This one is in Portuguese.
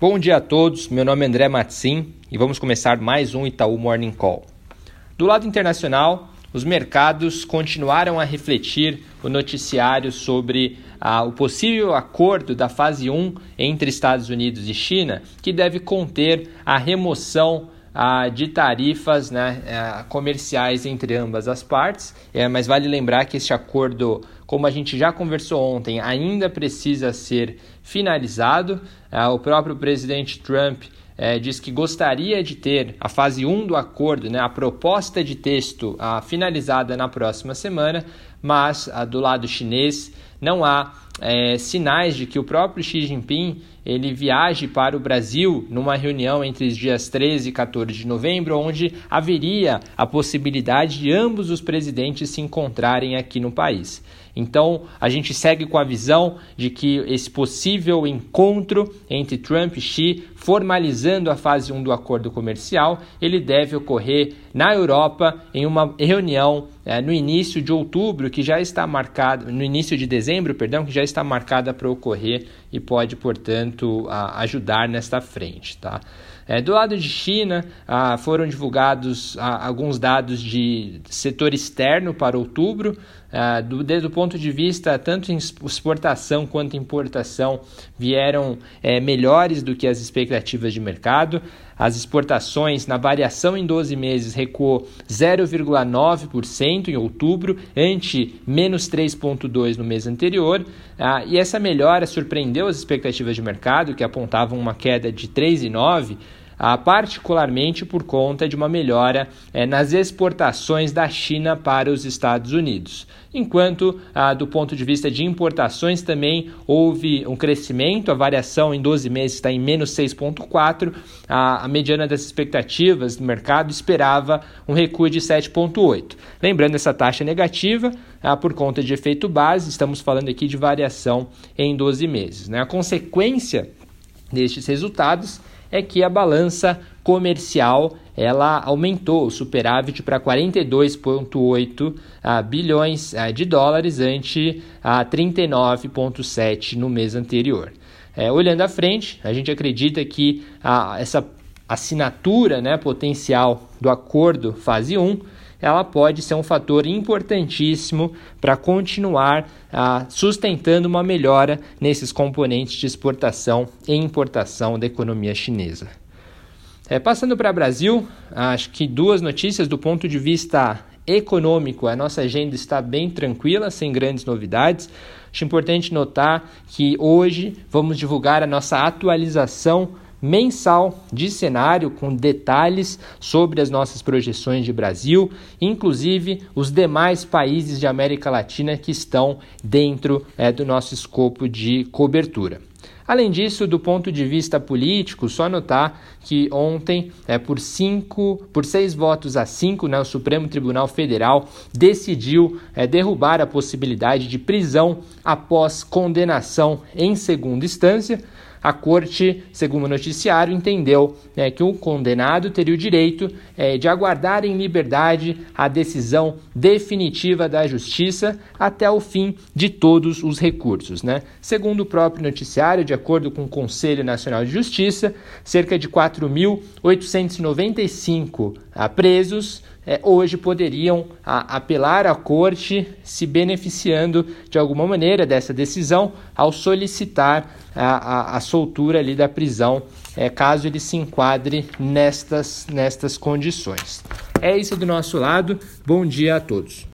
Bom dia a todos, meu nome é André Matsim e vamos começar mais um Itaú Morning Call. Do lado internacional, os mercados continuaram a refletir o noticiário sobre ah, o possível acordo da fase 1 entre Estados Unidos e China, que deve conter a remoção ah, de tarifas né, ah, comerciais entre ambas as partes. É, mas vale lembrar que este acordo, como a gente já conversou ontem, ainda precisa ser finalizado. Ah, o próprio presidente Trump é, diz que gostaria de ter a fase 1 do acordo, né, a proposta de texto a, finalizada na próxima semana, mas a, do lado chinês não há é, sinais de que o próprio Xi Jinping ele viaje para o Brasil numa reunião entre os dias 13 e 14 de novembro, onde haveria a possibilidade de ambos os presidentes se encontrarem aqui no país. Então, a gente segue com a visão de que esse possível encontro entre Trump e Xi, formalizando a fase 1 do acordo comercial, ele deve ocorrer na Europa em uma reunião é, no início de outubro, que já está marcada, no início de dezembro, perdão, que já está marcada para ocorrer e pode, portanto, a, ajudar nesta frente. Tá? É, do lado de China, ah, foram divulgados ah, alguns dados de setor externo para outubro. Ah, do, desde o ponto de vista tanto exportação quanto importação, vieram é, melhores do que as expectativas de mercado. As exportações, na variação em 12 meses, recuou 0,9% em outubro, ante menos 3,2% no mês anterior. Ah, e essa melhora surpreendeu as expectativas de mercado, que apontavam uma queda de 3,9%. Ah, particularmente por conta de uma melhora eh, nas exportações da China para os Estados Unidos. Enquanto, ah, do ponto de vista de importações, também houve um crescimento, a variação em 12 meses está em menos 6,4%, a, a mediana das expectativas do mercado esperava um recuo de 7,8%. Lembrando essa taxa negativa, ah, por conta de efeito base, estamos falando aqui de variação em 12 meses. Né? A consequência destes resultados é que a balança comercial ela aumentou o superávit para 42,8 ah, bilhões ah, de dólares ante a 39,7 no mês anterior. É, olhando à frente, a gente acredita que a, essa assinatura né, potencial do acordo fase 1 ela pode ser um fator importantíssimo para continuar ah, sustentando uma melhora nesses componentes de exportação e importação da economia chinesa. É, passando para o Brasil, acho que duas notícias do ponto de vista econômico, a nossa agenda está bem tranquila, sem grandes novidades. Acho importante notar que hoje vamos divulgar a nossa atualização mensal de cenário com detalhes sobre as nossas projeções de Brasil, inclusive os demais países de América Latina que estão dentro é, do nosso escopo de cobertura. Além disso, do ponto de vista político, só notar que ontem, é, por cinco, por seis votos a cinco, né, o Supremo Tribunal Federal decidiu é, derrubar a possibilidade de prisão após condenação em segunda instância a corte, segundo o noticiário, entendeu né, que o condenado teria o direito é, de aguardar em liberdade a decisão definitiva da justiça até o fim de todos os recursos. Né? Segundo o próprio noticiário, de acordo com o Conselho Nacional de Justiça, cerca de 4.895 ah, presos é, hoje poderiam apelar à corte, se beneficiando de alguma maneira dessa decisão, ao solicitar a, a, a soltura ali da prisão, é, caso ele se enquadre nestas, nestas condições. É isso do nosso lado. Bom dia a todos.